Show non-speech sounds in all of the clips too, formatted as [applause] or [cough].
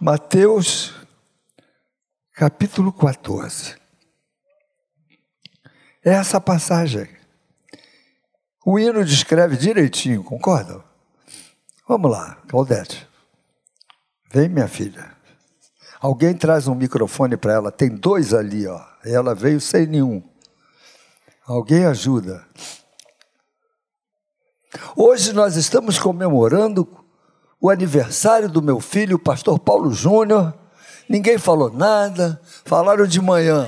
Mateus, capítulo 14. É essa passagem. O hino descreve direitinho, concordam? Vamos lá, Claudete. Vem, minha filha. Alguém traz um microfone para ela. Tem dois ali, ó. Ela veio sem nenhum. Alguém ajuda. Hoje nós estamos comemorando o aniversário do meu filho, o pastor Paulo Júnior. Ninguém falou nada, falaram de manhã.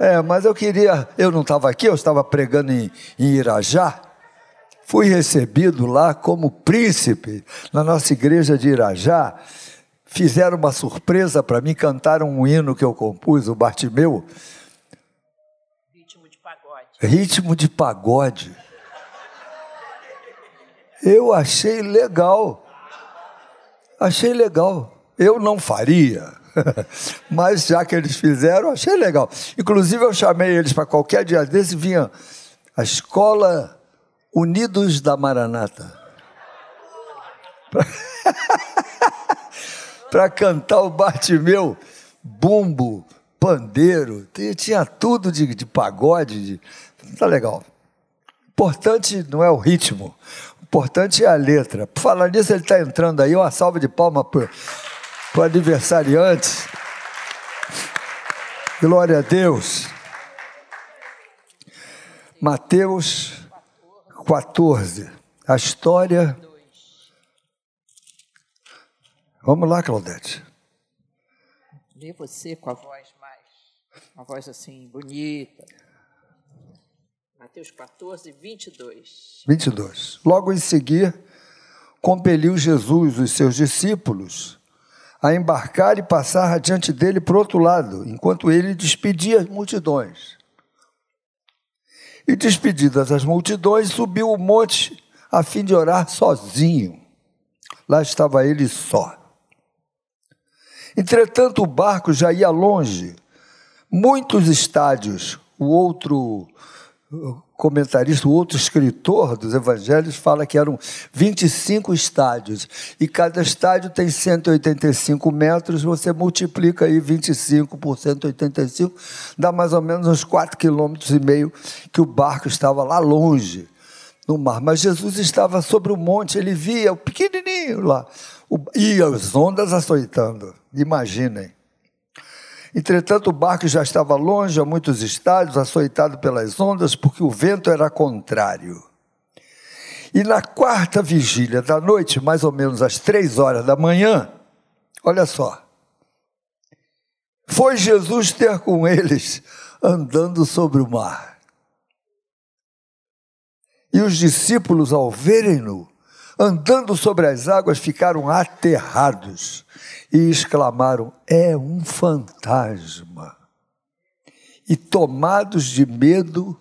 É, mas eu queria, eu não estava aqui, eu estava pregando em, em Irajá. Fui recebido lá como príncipe na nossa igreja de Irajá. Fizeram uma surpresa para mim, cantaram um hino que eu compus, o Bartimeu. Ritmo de pagode. Ritmo de pagode. Eu achei legal. Achei legal. Eu não faria, [laughs] mas já que eles fizeram, achei legal. Inclusive, eu chamei eles para qualquer dia desse, vinha a escola Unidos da Maranata. [laughs] Para cantar o Bartimeu, bumbo, pandeiro, tinha tudo de, de pagode, de, tá legal. Importante não é o ritmo, importante é a letra. Por falar nisso, ele está entrando aí. Uma salva de palmas para o aniversariante. Glória a Deus. Mateus 14. A história. Vamos lá, Claudete. Lê você com a voz mais. Uma voz assim, bonita. Mateus 14, 22. 22. Logo em seguir, compeliu Jesus os seus discípulos a embarcar e passar adiante dele para o outro lado, enquanto ele despedia as multidões. E despedidas as multidões, subiu o monte a fim de orar sozinho. Lá estava ele só. Entretanto, o barco já ia longe, muitos estádios. O outro comentarista, outro escritor dos evangelhos, fala que eram 25 estádios. E cada estádio tem 185 metros, você multiplica aí 25 por 185, dá mais ou menos uns 4,5 quilômetros e meio que o barco estava lá longe no mar. Mas Jesus estava sobre o monte, ele via o pequenininho lá, e as ondas açoitando. Imaginem. Entretanto, o barco já estava longe, a muitos estádios, açoitado pelas ondas, porque o vento era contrário. E na quarta vigília da noite, mais ou menos às três horas da manhã, olha só, foi Jesus ter com eles andando sobre o mar. E os discípulos, ao verem-no, andando sobre as águas, ficaram aterrados e exclamaram: É um fantasma. E tomados de medo,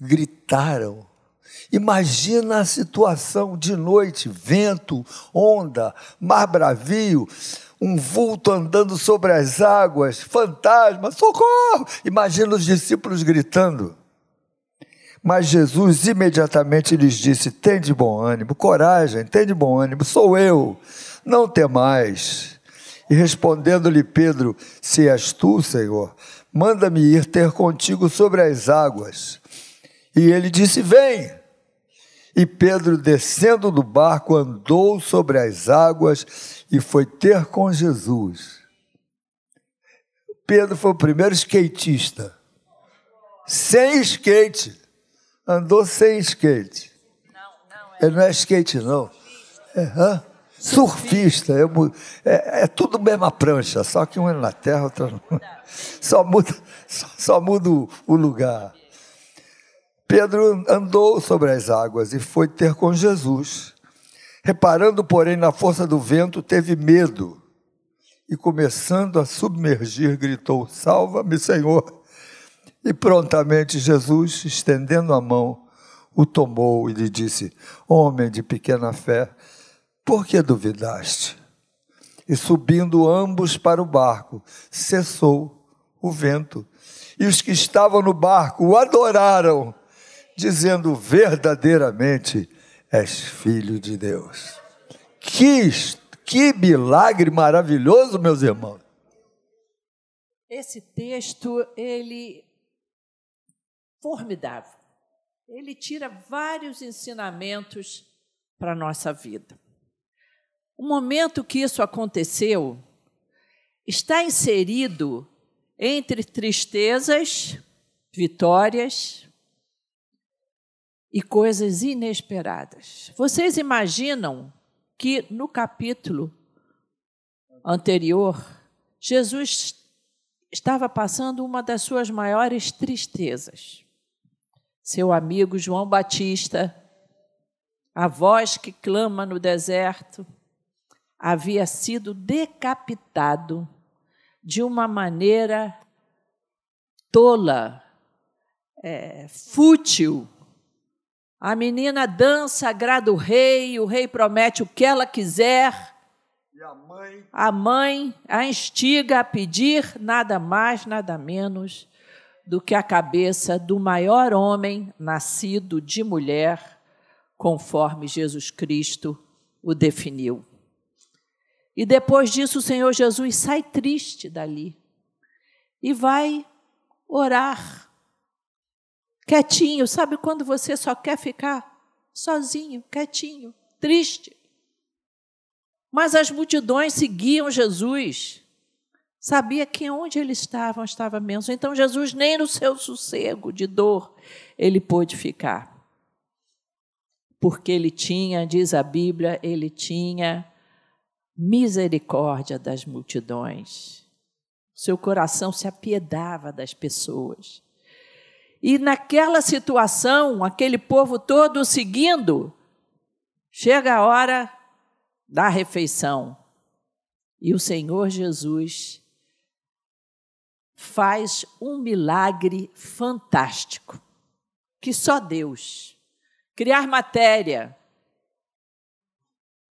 gritaram. Imagina a situação de noite, vento, onda, mar bravio, um vulto andando sobre as águas, fantasma, socorro! Imagina os discípulos gritando. Mas Jesus imediatamente lhes disse: Tem de bom ânimo, coragem, tem de bom ânimo, sou eu, não temais. E respondendo-lhe Pedro: Se és tu, Senhor, manda-me ir ter contigo sobre as águas. E ele disse: Vem. E Pedro, descendo do barco, andou sobre as águas e foi ter com Jesus. Pedro foi o primeiro skatista. Sem skate. Andou sem skate. Não, não, Ele não é skate, não. É, hã? Surfista. É, é, é, tudo mesma prancha, só que um é na terra, outro não. [laughs] Só muda, só, só muda o lugar. Pedro andou sobre as águas e foi ter com Jesus. Reparando, porém, na força do vento, teve medo e, começando a submergir, gritou: Salva-me, Senhor. E prontamente Jesus, estendendo a mão, o tomou e lhe disse: Homem de pequena fé, por que duvidaste? E subindo ambos para o barco, cessou o vento. E os que estavam no barco o adoraram, dizendo: Verdadeiramente és filho de Deus. Que, Que milagre maravilhoso, meus irmãos. Esse texto, ele formidável. Ele tira vários ensinamentos para a nossa vida. O momento que isso aconteceu está inserido entre tristezas, vitórias e coisas inesperadas. Vocês imaginam que no capítulo anterior, Jesus estava passando uma das suas maiores tristezas. Seu amigo João Batista, a voz que clama no deserto, havia sido decapitado de uma maneira tola, é, fútil. A menina dança, agrada o rei, o rei promete o que ela quiser. E a mãe? A mãe a instiga a pedir nada mais, nada menos do que a cabeça do maior homem nascido de mulher, conforme Jesus Cristo o definiu. E depois disso, o Senhor Jesus sai triste dali e vai orar. Quietinho, sabe quando você só quer ficar sozinho, quietinho, triste? Mas as multidões seguiam Jesus. Sabia que onde eles estavam estava menos. Então Jesus nem no seu sossego de dor ele pôde ficar. Porque ele tinha, diz a Bíblia, ele tinha misericórdia das multidões. Seu coração se apiedava das pessoas. E naquela situação, aquele povo todo seguindo, chega a hora da refeição. E o Senhor Jesus faz um milagre fantástico, que só Deus. Criar matéria,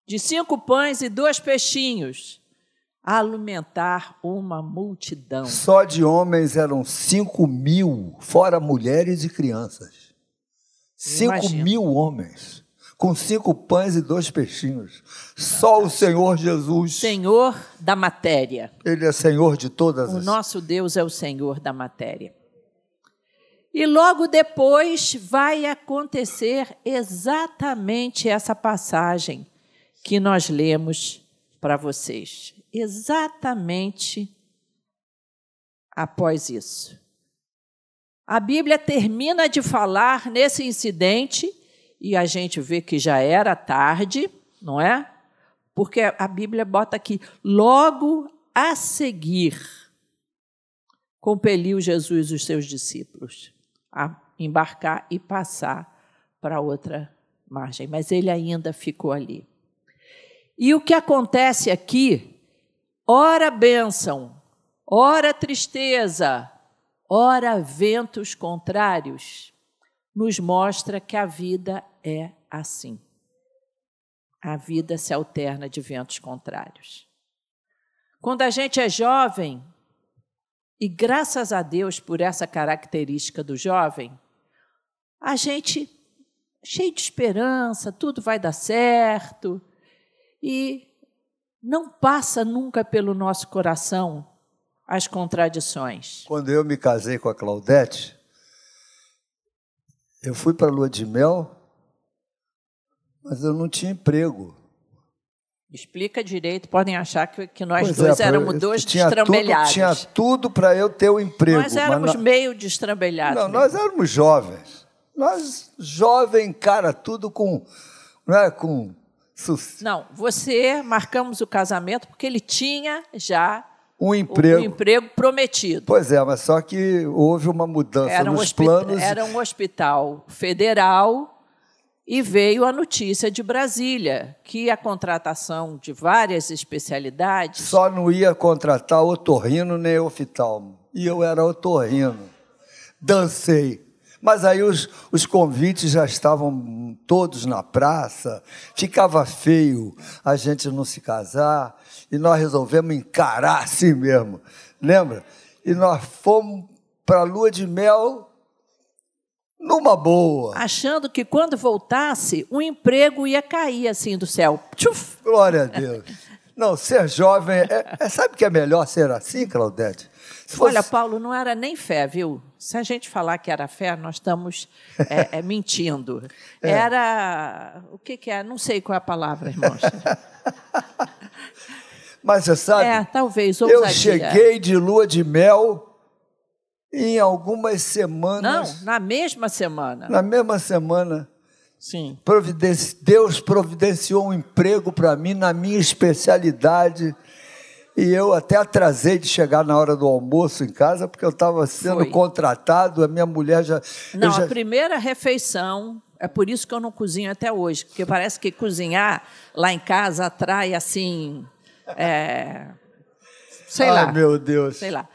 de cinco pães e dois peixinhos, alimentar uma multidão. Só de homens eram cinco mil, fora mulheres e crianças. Cinco mil homens, com cinco pães e dois peixinhos. Só o Senhor Jesus. Senhor da matéria. Ele é Senhor de todas o as. O nosso Deus é o Senhor da matéria. E logo depois vai acontecer exatamente essa passagem que nós lemos para vocês. Exatamente após isso. A Bíblia termina de falar nesse incidente e a gente vê que já era tarde, não é? Porque a Bíblia bota aqui, logo a seguir, compeliu Jesus os seus discípulos a embarcar e passar para outra margem, mas ele ainda ficou ali. E o que acontece aqui, ora bênção, ora tristeza, ora ventos contrários, nos mostra que a vida é assim. A vida se alterna de ventos contrários. Quando a gente é jovem, e graças a Deus por essa característica do jovem, a gente cheio de esperança, tudo vai dar certo, e não passa nunca pelo nosso coração as contradições. Quando eu me casei com a Claudete, eu fui para a lua de mel, mas eu não tinha emprego. Explica direito, podem achar que, que nós pois é, dois é, éramos eu, dois tinha destrambelhados. Tudo, tinha tudo para eu ter o um emprego. Nós éramos meio destrambelhados. Não, mesmo. nós éramos jovens. Nós, jovem, cara, tudo com, não é, com não, você marcamos o casamento porque ele tinha já um emprego, um emprego prometido. Pois é, mas só que houve uma mudança era um nos planos. Era um hospital federal e veio a notícia de Brasília que a contratação de várias especialidades. Só não ia contratar otorrino nem oftalmo. E eu era otorrino. Dancei. Mas aí os, os convites já estavam todos na praça, ficava feio a gente não se casar, e nós resolvemos encarar assim mesmo, lembra? E nós fomos para a lua de mel numa boa. Achando que quando voltasse, um emprego ia cair assim do céu. Tchuf! Glória a Deus. Não, ser jovem. É, é, sabe que é melhor ser assim, Claudete? Fosse... Olha, Paulo, não era nem fé, viu? Se a gente falar que era fé, nós estamos é, [laughs] é, mentindo. É. Era. O que, que é? Não sei qual é a palavra, irmãos. [laughs] Mas você sabe? É, talvez. Ousadia. Eu cheguei de lua de mel em algumas semanas. Não, na mesma semana. Na mesma semana. Sim. Providenci... Deus providenciou um emprego para mim na minha especialidade. E eu até atrasei de chegar na hora do almoço em casa, porque eu estava sendo Foi. contratado, a minha mulher já. Não, já... a primeira refeição, é por isso que eu não cozinho até hoje, porque parece que cozinhar lá em casa atrai assim. É... Sei Ai, lá. meu Deus. Sei lá.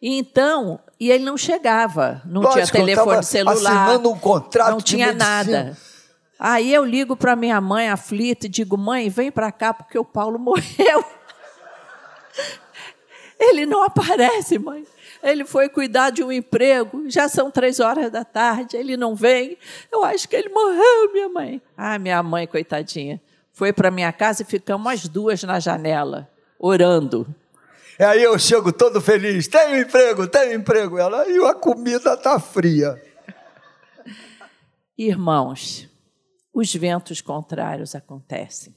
Então, e ele não chegava, não Lógico, tinha telefone celular. Assinando um contrato não tinha nada. Aí eu ligo para minha mãe aflita e digo: mãe, vem para cá porque o Paulo [laughs] morreu. [laughs] Ele não aparece, mãe. Ele foi cuidar de um emprego, já são três horas da tarde, ele não vem. Eu acho que ele morreu, minha mãe. Ah, minha mãe, coitadinha. Foi para minha casa e ficamos as duas na janela, orando. E aí eu chego todo feliz, tenho emprego, tenho emprego. Ela, e a comida está fria. [laughs] Irmãos, os ventos contrários acontecem.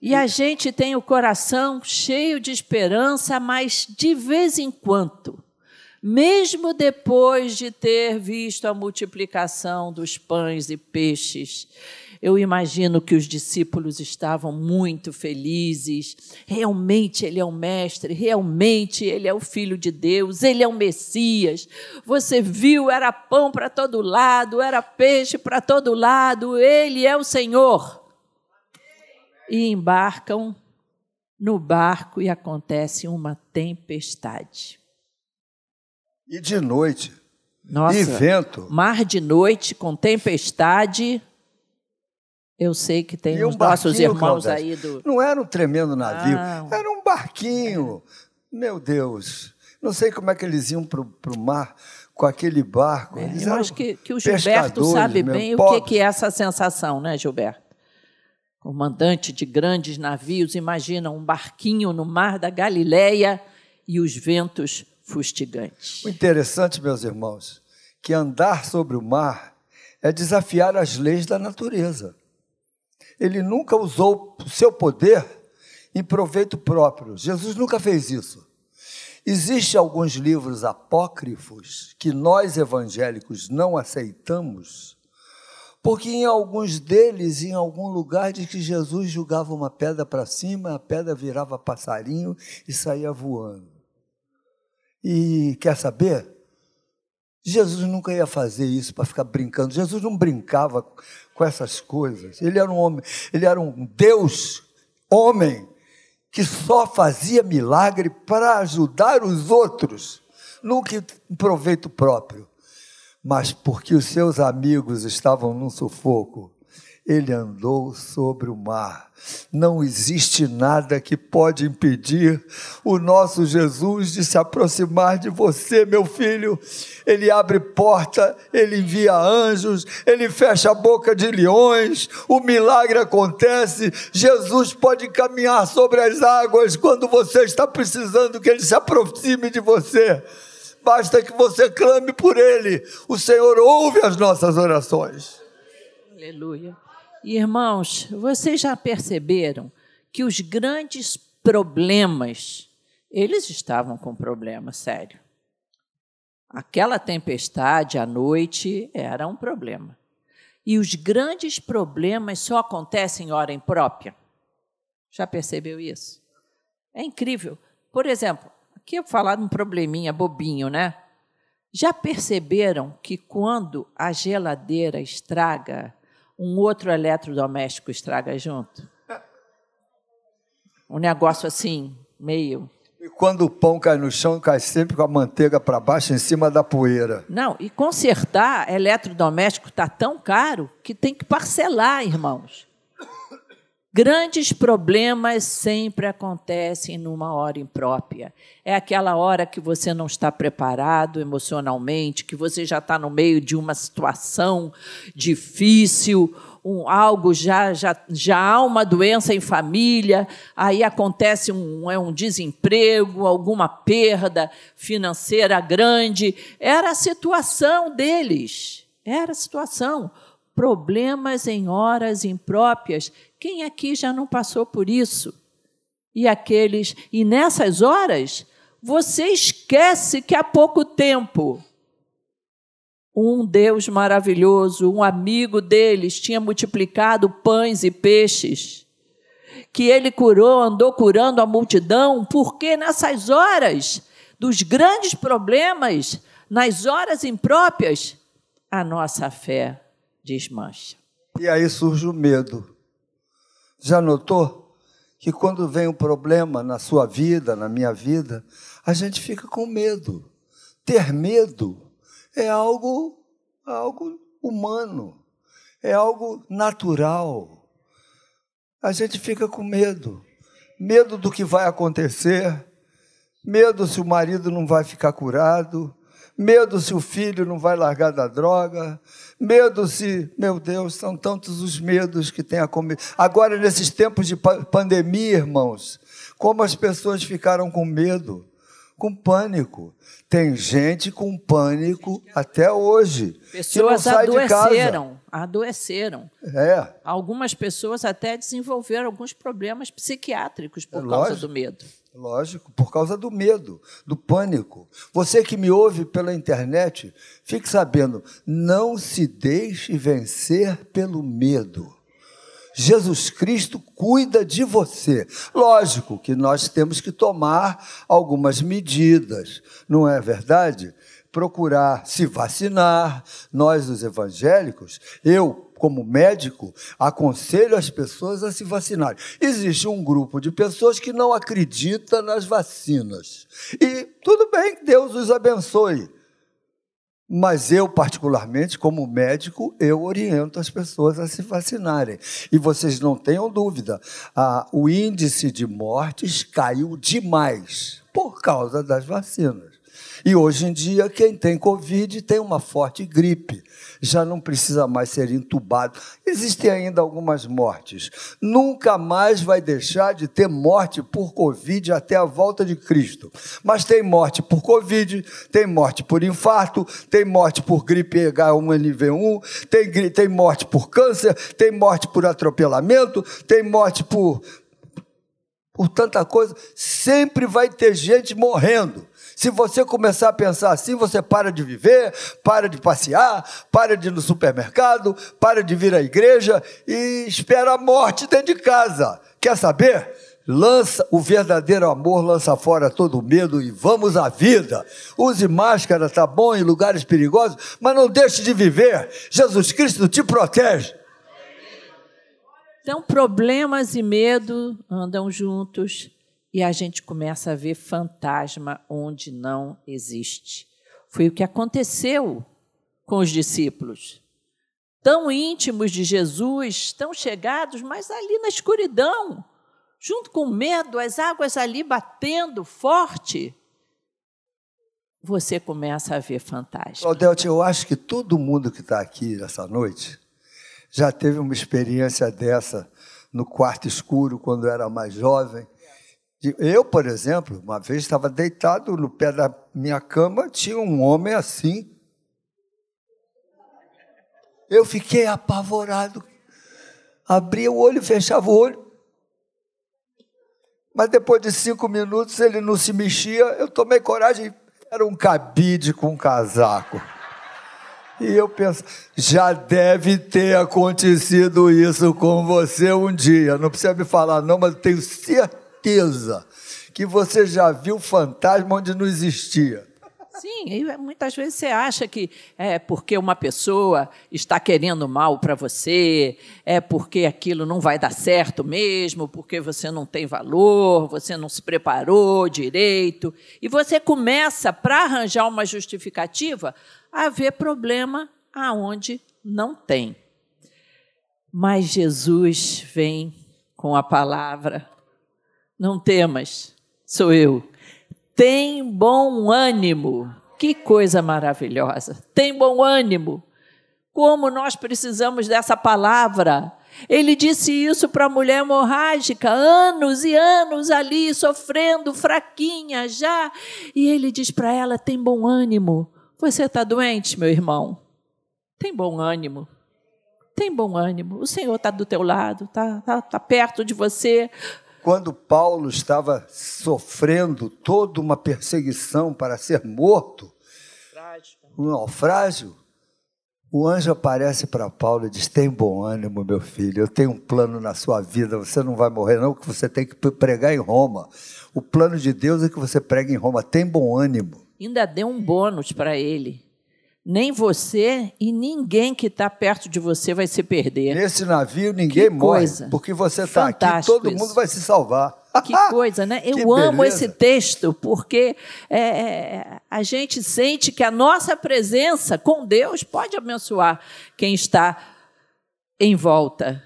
E a gente tem o coração cheio de esperança, mas de vez em quando, mesmo depois de ter visto a multiplicação dos pães e peixes, eu imagino que os discípulos estavam muito felizes. Realmente ele é o mestre, realmente ele é o filho de Deus, ele é o Messias. Você viu, era pão para todo lado, era peixe para todo lado, ele é o Senhor e embarcam no barco e acontece uma tempestade. E de noite. Nossa, e vento. Mar de noite com tempestade. Eu sei que tem os um nossos irmãos aí do. Não era um tremendo navio, ah. era um barquinho. Meu Deus. Não sei como é que eles iam para o mar com aquele barco. É, eu acho que, que o Gilberto sabe bem o que, que é essa sensação, né, Gilberto? Comandante de grandes navios, imagina um barquinho no mar da Galileia e os ventos fustigantes. O interessante, meus irmãos, que andar sobre o mar é desafiar as leis da natureza. Ele nunca usou o seu poder em proveito próprio. Jesus nunca fez isso. Existem alguns livros apócrifos que nós evangélicos não aceitamos porque em alguns deles, em algum lugar, diz que Jesus jogava uma pedra para cima, a pedra virava passarinho e saía voando. E quer saber? Jesus nunca ia fazer isso para ficar brincando. Jesus não brincava com essas coisas. Ele era um homem, ele era um Deus, homem, que só fazia milagre para ajudar os outros, nunca em proveito próprio mas porque os seus amigos estavam num sufoco, ele andou sobre o mar. Não existe nada que pode impedir o nosso Jesus de se aproximar de você, meu filho. Ele abre porta, ele envia anjos, ele fecha a boca de leões, o milagre acontece. Jesus pode caminhar sobre as águas quando você está precisando que ele se aproxime de você basta que você clame por Ele. O Senhor ouve as nossas orações. Aleluia. Irmãos, vocês já perceberam que os grandes problemas, eles estavam com problema sério. Aquela tempestade à noite era um problema. E os grandes problemas só acontecem em hora imprópria. Já percebeu isso? É incrível. Por exemplo, Aqui eu falar de um probleminha bobinho, né? Já perceberam que quando a geladeira estraga, um outro eletrodoméstico estraga junto? Um negócio assim, meio. E quando o pão cai no chão, cai sempre com a manteiga para baixo, em cima da poeira. Não, e consertar eletrodoméstico está tão caro que tem que parcelar, irmãos. Grandes problemas sempre acontecem numa hora imprópria. É aquela hora que você não está preparado emocionalmente, que você já está no meio de uma situação difícil, um, algo, já, já, já há uma doença em família, aí acontece um, é um desemprego, alguma perda financeira grande. Era a situação deles, era a situação. Problemas em horas impróprias. Quem aqui já não passou por isso? E aqueles, e nessas horas, você esquece que há pouco tempo um Deus maravilhoso, um amigo deles, tinha multiplicado pães e peixes, que ele curou, andou curando a multidão, porque nessas horas dos grandes problemas, nas horas impróprias, a nossa fé desmancha. E aí surge o medo. Já notou que quando vem um problema na sua vida, na minha vida, a gente fica com medo. Ter medo é algo, algo humano, é algo natural. A gente fica com medo, medo do que vai acontecer, medo se o marido não vai ficar curado, medo se o filho não vai largar da droga, medo se, meu Deus, são tantos os medos que tem a comer. Agora, nesses tempos de pandemia, irmãos, como as pessoas ficaram com medo com pânico. Tem gente com pânico até hoje. Pessoas adoeceram, adoeceram. É. Algumas pessoas até desenvolveram alguns problemas psiquiátricos por é causa do medo. Lógico, por causa do medo, do pânico. Você que me ouve pela internet, fique sabendo, não se deixe vencer pelo medo. Jesus Cristo cuida de você. Lógico que nós temos que tomar algumas medidas, não é verdade? Procurar se vacinar. Nós, os evangélicos, eu, como médico, aconselho as pessoas a se vacinarem. Existe um grupo de pessoas que não acredita nas vacinas. E tudo bem, Deus os abençoe. Mas eu, particularmente, como médico, eu oriento as pessoas a se vacinarem. E vocês não tenham dúvida, a, o índice de mortes caiu demais por causa das vacinas. E hoje em dia, quem tem Covid tem uma forte gripe, já não precisa mais ser entubado. Existem ainda algumas mortes. Nunca mais vai deixar de ter morte por Covid até a volta de Cristo. Mas tem morte por Covid, tem morte por infarto, tem morte por gripe H1N1, tem, tem morte por câncer, tem morte por atropelamento, tem morte por, por tanta coisa. Sempre vai ter gente morrendo. Se você começar a pensar assim, você para de viver, para de passear, para de ir no supermercado, para de vir à igreja e espera a morte dentro de casa. Quer saber? Lança o verdadeiro amor, lança fora todo o medo e vamos à vida. Use máscara, tá bom, em lugares perigosos, mas não deixe de viver. Jesus Cristo te protege. Então, problemas e medo andam juntos e a gente começa a ver fantasma onde não existe. Foi o que aconteceu com os discípulos. Tão íntimos de Jesus, tão chegados, mas ali na escuridão, junto com medo, as águas ali batendo forte, você começa a ver fantasma. Claudete, eu acho que todo mundo que está aqui essa noite já teve uma experiência dessa no quarto escuro, quando era mais jovem, eu, por exemplo, uma vez estava deitado no pé da minha cama, tinha um homem assim. Eu fiquei apavorado. Abria o olho, fechava o olho. Mas depois de cinco minutos ele não se mexia. Eu tomei coragem. Era um cabide com um casaco. E eu penso, já deve ter acontecido isso com você um dia. Não precisa me falar, não, mas eu tenho certeza certeza que você já viu fantasma onde não existia. Sim, e muitas vezes você acha que é porque uma pessoa está querendo mal para você, é porque aquilo não vai dar certo mesmo, porque você não tem valor, você não se preparou direito, e você começa, para arranjar uma justificativa, a ver problema aonde não tem. Mas Jesus vem com a palavra não temas, sou eu. Tem bom ânimo. Que coisa maravilhosa. Tem bom ânimo. Como nós precisamos dessa palavra. Ele disse isso para a mulher hemorrágica, anos e anos ali, sofrendo, fraquinha já. E ele diz para ela: tem bom ânimo. Você está doente, meu irmão? Tem bom ânimo. Tem bom ânimo. O Senhor está do teu lado, está tá, tá perto de você. Quando Paulo estava sofrendo toda uma perseguição para ser morto, um naufrágio, o anjo aparece para Paulo e diz: Tem bom ânimo, meu filho, eu tenho um plano na sua vida, você não vai morrer, não, que você tem que pregar em Roma. O plano de Deus é que você pregue em Roma, tem bom ânimo. Ainda deu um bônus para ele. Nem você e ninguém que está perto de você vai se perder. Nesse navio ninguém morre, porque você está aqui, todo isso. mundo vai se salvar. Que coisa, né? [laughs] Eu amo esse texto porque é, é, a gente sente que a nossa presença com Deus pode abençoar quem está em volta.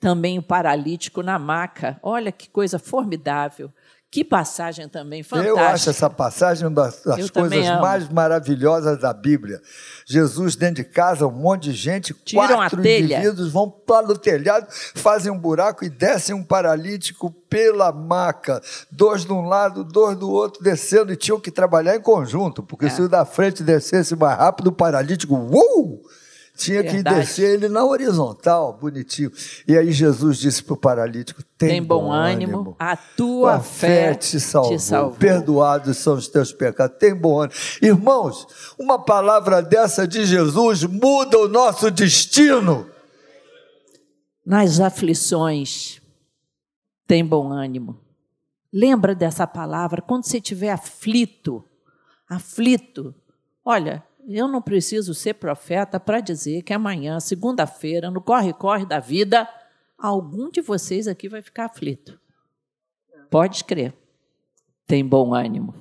Também o paralítico na maca. Olha que coisa formidável. Que passagem também fantástica. Eu acho essa passagem uma das Eu coisas mais maravilhosas da Bíblia. Jesus dentro de casa, um monte de gente, Tiram quatro indivíduos vão para o telhado, fazem um buraco e descem um paralítico pela maca. Dois de um lado, dois do outro, descendo e tinham que trabalhar em conjunto, porque é. se o da frente descesse mais rápido, o paralítico, uh! Tinha Verdade. que descer ele na horizontal, bonitinho. E aí Jesus disse para o paralítico: Tem, Tem bom, bom ânimo, ânimo, a tua a fé, fé te, salvou. te salvou. Perdoados são os teus pecados. Tem bom ânimo. Irmãos, uma palavra dessa de Jesus muda o nosso destino. Nas aflições, tem bom ânimo. Lembra dessa palavra quando você estiver aflito, aflito. Olha, eu não preciso ser profeta para dizer que amanhã, segunda-feira, no corre-corre da vida, algum de vocês aqui vai ficar aflito. Pode crer. Tem bom ânimo.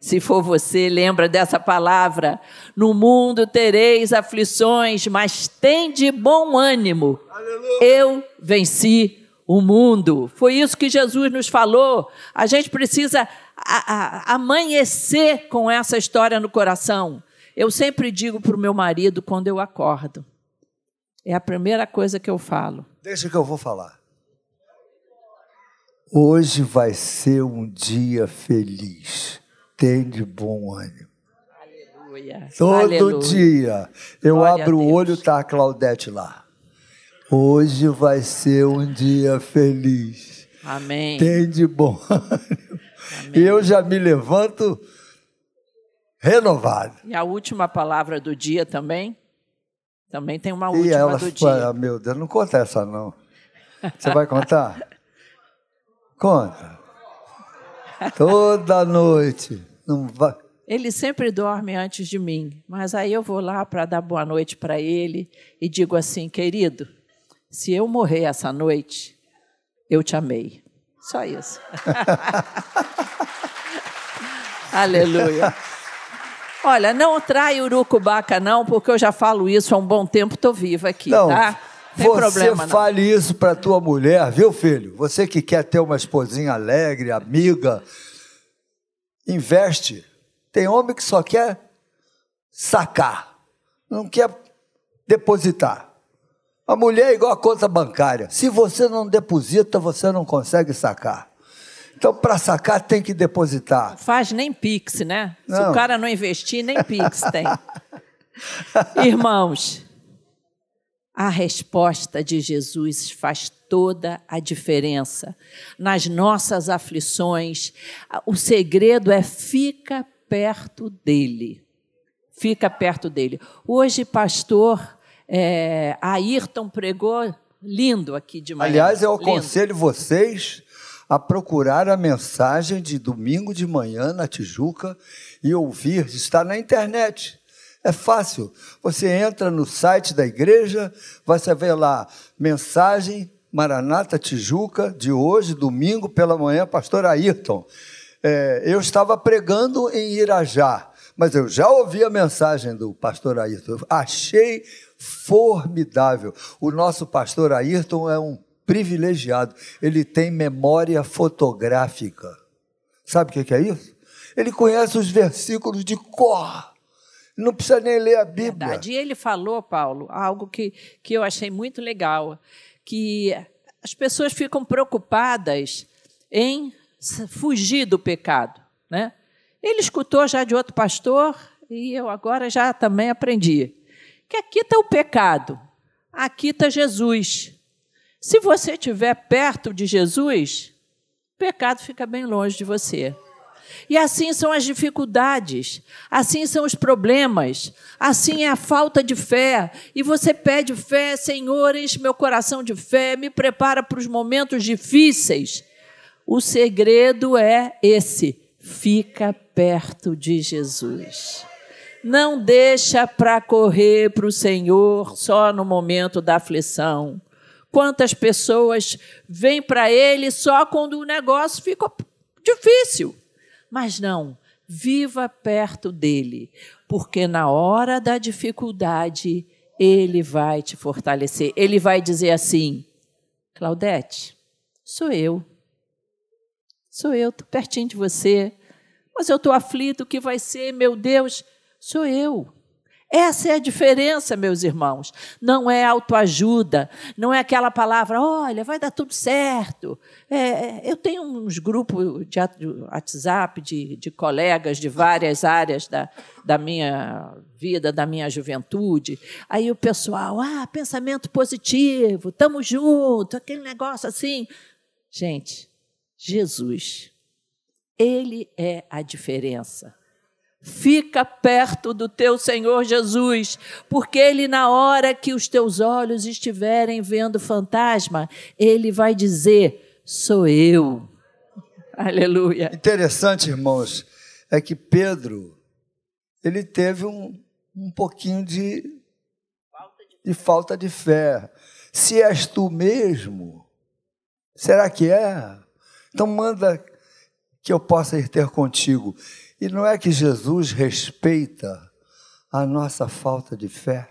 Se for você, lembra dessa palavra. No mundo tereis aflições, mas tem de bom ânimo. Aleluia. Eu venci o mundo. Foi isso que Jesus nos falou. A gente precisa a, a, amanhecer com essa história no coração. Eu sempre digo para o meu marido quando eu acordo. É a primeira coisa que eu falo. Deixa que eu vou falar. Hoje vai ser um dia feliz. Tem de bom ânimo. Aleluia. Todo Aleluia. dia eu Glória abro o olho tá a Claudete lá. Hoje vai ser um dia feliz. Amém. Tem de bom [laughs] ânimo. Amém. Eu já me levanto renovado. E a última palavra do dia também? Também tem uma última e ela, do dia. Meu Deus, não conta essa não. Você vai contar? [laughs] Conta. Toda noite. Não vai. Ele sempre dorme antes de mim, mas aí eu vou lá para dar boa noite para ele e digo assim, querido, se eu morrer essa noite, eu te amei. Só isso. [laughs] [laughs] Aleluia. Olha, não trai urucubaca não, porque eu já falo isso há um bom tempo, estou viva aqui, não, tá? Tem você problema, fale não. isso para tua mulher, viu, filho? Você que quer ter uma esposinha alegre, amiga, investe. Tem homem que só quer sacar, não quer depositar. A mulher é igual a conta bancária. Se você não deposita, você não consegue sacar. Então, para sacar, tem que depositar. Não faz nem Pix, né? Não. Se o cara não investir, nem Pix tem. [laughs] Irmãos, a resposta de Jesus faz toda a diferença. Nas nossas aflições, o segredo é fica perto dele. Fica perto dele. Hoje, pastor é, Ayrton pregou lindo aqui de manhã. Aliás, eu aconselho lindo. vocês a procurar a mensagem de domingo de manhã na Tijuca e ouvir, está na internet. É fácil. Você entra no site da igreja, você vê lá mensagem Maranata Tijuca de hoje, domingo pela manhã, pastor Ayrton. É, eu estava pregando em Irajá, mas eu já ouvi a mensagem do pastor Ayrton. Achei formidável. O nosso pastor Ayrton é um privilegiado. Ele tem memória fotográfica. Sabe o que é isso? Ele conhece os versículos de cor. Não precisa nem ler a Bíblia. Verdade. E ele falou, Paulo, algo que, que eu achei muito legal, que as pessoas ficam preocupadas em fugir do pecado. Né? Ele escutou já de outro pastor e eu agora já também aprendi que aqui está o pecado, aqui está Jesus. Se você estiver perto de Jesus, o pecado fica bem longe de você. E assim são as dificuldades, assim são os problemas, assim é a falta de fé. E você pede fé, Senhor, enche meu coração de fé, me prepara para os momentos difíceis. O segredo é esse: fica perto de Jesus. Não deixa para correr para o Senhor só no momento da aflição. Quantas pessoas vêm para Ele só quando o negócio fica difícil. Mas não, viva perto dele, porque na hora da dificuldade, ele vai te fortalecer. Ele vai dizer assim: Claudete, sou eu. Sou eu, estou pertinho de você. Mas eu estou aflito, o que vai ser, meu Deus? Sou eu. Essa é a diferença, meus irmãos. Não é autoajuda, não é aquela palavra, olha, vai dar tudo certo. É, eu tenho uns grupos de WhatsApp de, de colegas de várias áreas da, da minha vida, da minha juventude. Aí o pessoal, ah, pensamento positivo, estamos juntos, aquele negócio assim. Gente, Jesus, Ele é a diferença. Fica perto do teu Senhor Jesus, porque Ele, na hora que os teus olhos estiverem vendo fantasma, Ele vai dizer: Sou eu. [laughs] Aleluia. Interessante, irmãos, é que Pedro, ele teve um, um pouquinho de, de falta de fé. Se és tu mesmo, será que é? Então manda que eu possa ir ter contigo. E não é que Jesus respeita a nossa falta de fé?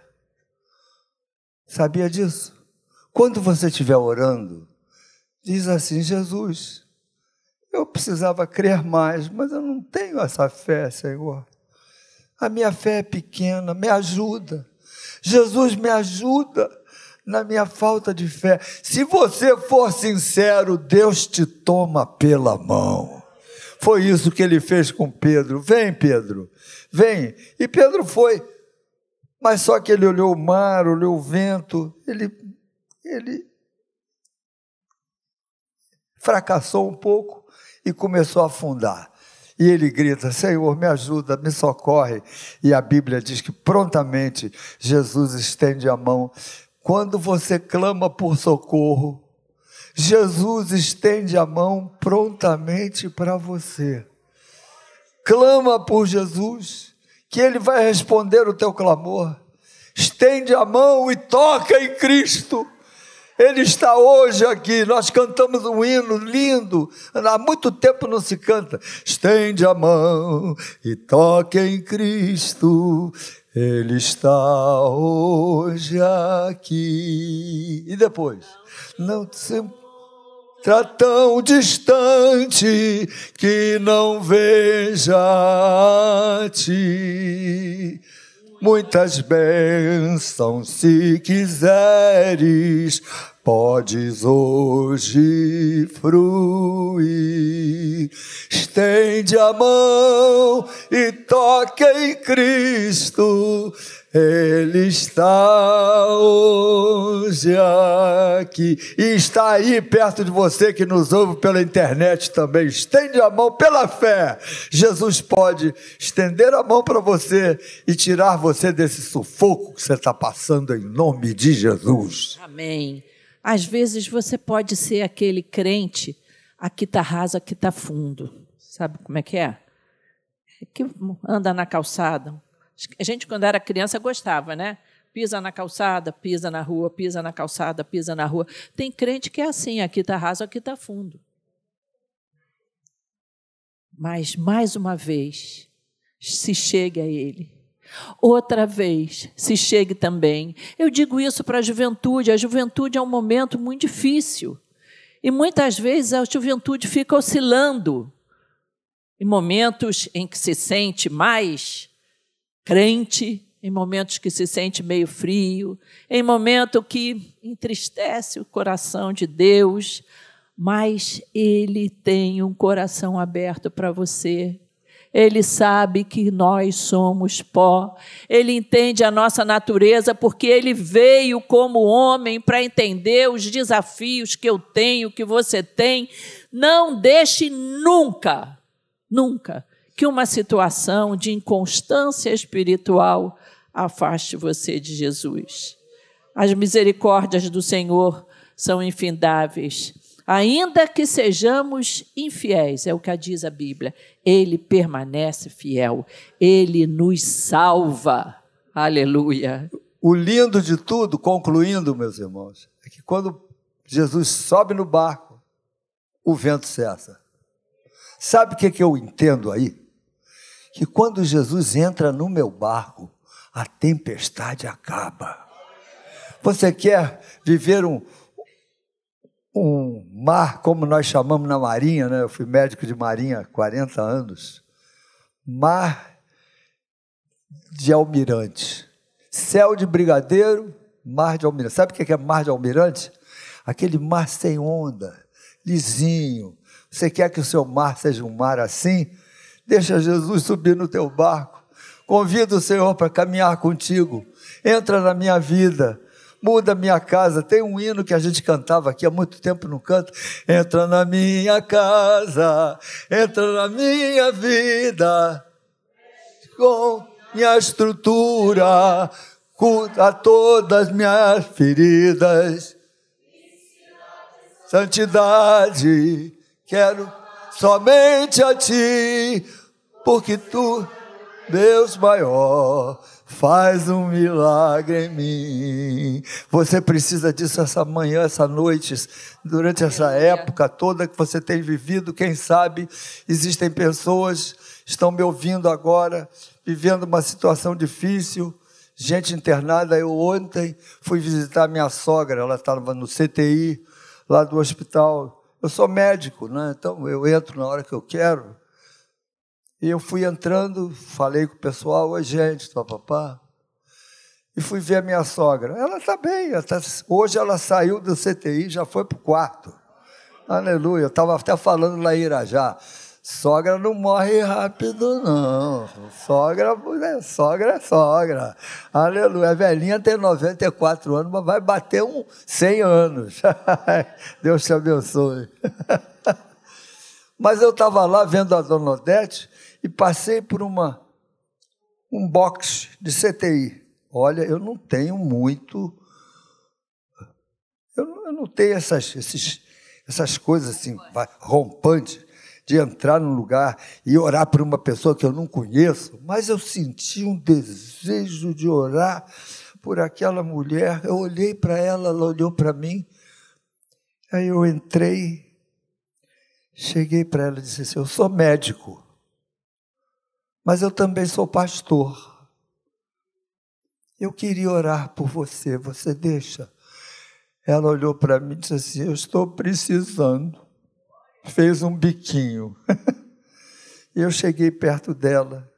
Sabia disso? Quando você estiver orando, diz assim: Jesus, eu precisava crer mais, mas eu não tenho essa fé, Senhor. A minha fé é pequena, me ajuda. Jesus, me ajuda na minha falta de fé. Se você for sincero, Deus te toma pela mão. Foi isso que ele fez com Pedro. Vem, Pedro, vem. E Pedro foi. Mas só que ele olhou o mar, olhou o vento, ele, ele fracassou um pouco e começou a afundar. E ele grita: Senhor, me ajuda, me socorre. E a Bíblia diz que prontamente Jesus estende a mão. Quando você clama por socorro, Jesus estende a mão prontamente para você. Clama por Jesus, que Ele vai responder o teu clamor. Estende a mão e toca em Cristo. Ele está hoje aqui. Nós cantamos um hino lindo. Há muito tempo não se canta. Estende a mão e toque em Cristo. Ele está hoje aqui. E depois? Não se Tão distante que não veja ti. Muitas bênçãos, se quiseres, podes hoje fruir. Estende a mão e toque em Cristo ele está hoje aqui e está aí perto de você que nos ouve pela internet também. Estende a mão pela fé. Jesus pode estender a mão para você e tirar você desse sufoco que você está passando em nome de Jesus. Amém. Às vezes você pode ser aquele crente, aqui está raso, aqui está fundo. Sabe como é que é? é que anda na calçada, a gente, quando era criança, gostava, né? Pisa na calçada, pisa na rua, pisa na calçada, pisa na rua. Tem crente que é assim: aqui está raso, aqui está fundo. Mas, mais uma vez, se chegue a Ele. Outra vez, se chegue também. Eu digo isso para a juventude. A juventude é um momento muito difícil. E muitas vezes a juventude fica oscilando. Em momentos em que se sente mais crente, em momentos que se sente meio frio, em momento que entristece o coração de Deus, mas Ele tem um coração aberto para você. Ele sabe que nós somos pó. Ele entende a nossa natureza porque ele veio como homem para entender os desafios que eu tenho, que você tem. Não deixe nunca, nunca, que uma situação de inconstância espiritual afaste você de Jesus. As misericórdias do Senhor são infindáveis Ainda que sejamos infiéis, é o que diz a Bíblia, ele permanece fiel, ele nos salva. Aleluia. O lindo de tudo, concluindo, meus irmãos, é que quando Jesus sobe no barco, o vento cessa. Sabe o que, que eu entendo aí? Que quando Jesus entra no meu barco, a tempestade acaba. Você quer viver um, um mar, como nós chamamos na Marinha, né? eu fui médico de Marinha há 40 anos, mar de almirante. Céu de brigadeiro, mar de almirante. Sabe o que é mar de almirante? Aquele mar sem onda, lisinho. Você quer que o seu mar seja um mar assim? Deixa Jesus subir no teu barco. Convida o Senhor para caminhar contigo. Entra na minha vida muda minha casa. Tem um hino que a gente cantava aqui há muito tempo no canto. Entra na minha casa, entra na minha vida, com minha estrutura, cura todas minhas feridas. Santidade, quero somente a ti, porque tu, Deus maior, faz um milagre em mim. Você precisa disso essa manhã, essa noite, durante essa época toda que você tem vivido. Quem sabe existem pessoas estão me ouvindo agora, vivendo uma situação difícil, gente internada. Eu ontem fui visitar minha sogra, ela estava no CTI lá do hospital. Eu sou médico, né? então eu entro na hora que eu quero. E eu fui entrando, falei com o pessoal, oi gente, papapá. E fui ver a minha sogra. Ela está bem, ela tá, hoje ela saiu do CTI, já foi para o quarto. Aleluia, eu estava até falando lá em Irajá. Sogra não morre rápido, não. Sogra, é, sogra é sogra. Aleluia. A velhinha tem 94 anos, mas vai bater um 100 anos. [laughs] Deus te abençoe. [laughs] mas eu estava lá vendo a dona Odete e passei por uma um box de CTI. Olha, eu não tenho muito. Eu não, eu não tenho essas, esses, essas coisas assim, rompantes, de entrar num lugar e orar por uma pessoa que eu não conheço, mas eu senti um desejo de orar por aquela mulher. Eu olhei para ela, ela olhou para mim. Aí eu entrei, cheguei para ela e disse assim: Eu sou médico mas eu também sou pastor. Eu queria orar por você, você deixa? Ela olhou para mim e disse assim: Eu estou precisando. Fez um biquinho. [laughs] e eu cheguei perto dela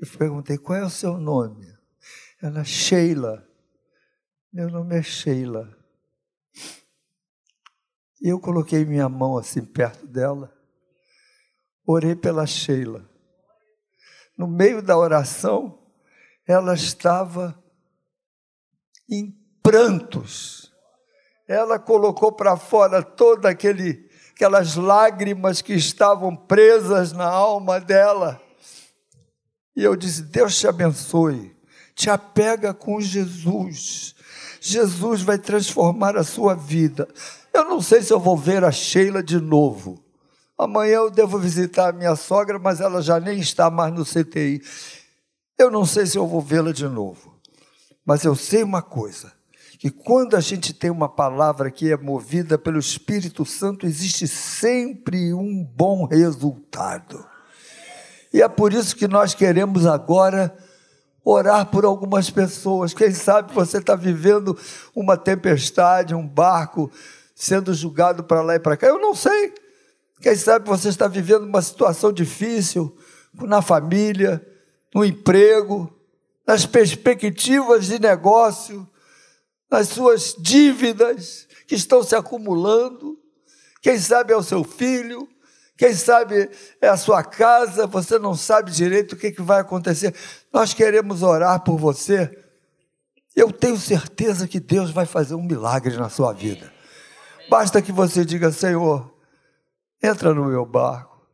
e perguntei: Qual é o seu nome? Ela, Sheila. Meu nome é Sheila. E eu coloquei minha mão assim perto dela, orei pela Sheila no meio da oração, ela estava em prantos. Ela colocou para fora toda aquele aquelas lágrimas que estavam presas na alma dela. E eu disse: Deus te abençoe. Te apega com Jesus. Jesus vai transformar a sua vida. Eu não sei se eu vou ver a Sheila de novo. Amanhã eu devo visitar a minha sogra, mas ela já nem está mais no CTI. Eu não sei se eu vou vê-la de novo. Mas eu sei uma coisa: que quando a gente tem uma palavra que é movida pelo Espírito Santo, existe sempre um bom resultado. E é por isso que nós queremos agora orar por algumas pessoas. Quem sabe você está vivendo uma tempestade, um barco sendo julgado para lá e para cá. Eu não sei. Quem sabe você está vivendo uma situação difícil na família, no emprego, nas perspectivas de negócio, nas suas dívidas que estão se acumulando. Quem sabe é o seu filho, quem sabe é a sua casa, você não sabe direito o que, que vai acontecer. Nós queremos orar por você. Eu tenho certeza que Deus vai fazer um milagre na sua vida. Basta que você diga: Senhor, entra no meu barco,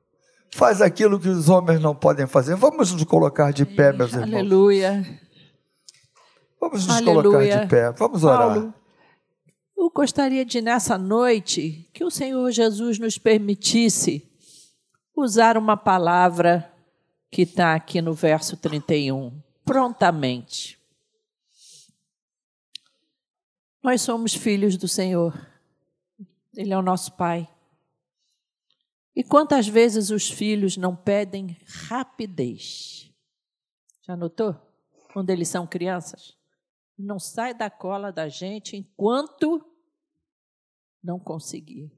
faz aquilo que os homens não podem fazer. Vamos nos colocar de pé, meus irmãos. Aleluia. Vamos nos Aleluia. colocar de pé, vamos orar. Paulo, eu gostaria de, nessa noite, que o Senhor Jesus nos permitisse usar uma palavra que está aqui no verso 31, prontamente. Nós somos filhos do Senhor, Ele é o nosso Pai. E quantas vezes os filhos não pedem rapidez? Já notou? Quando eles são crianças? Não sai da cola da gente enquanto não conseguir.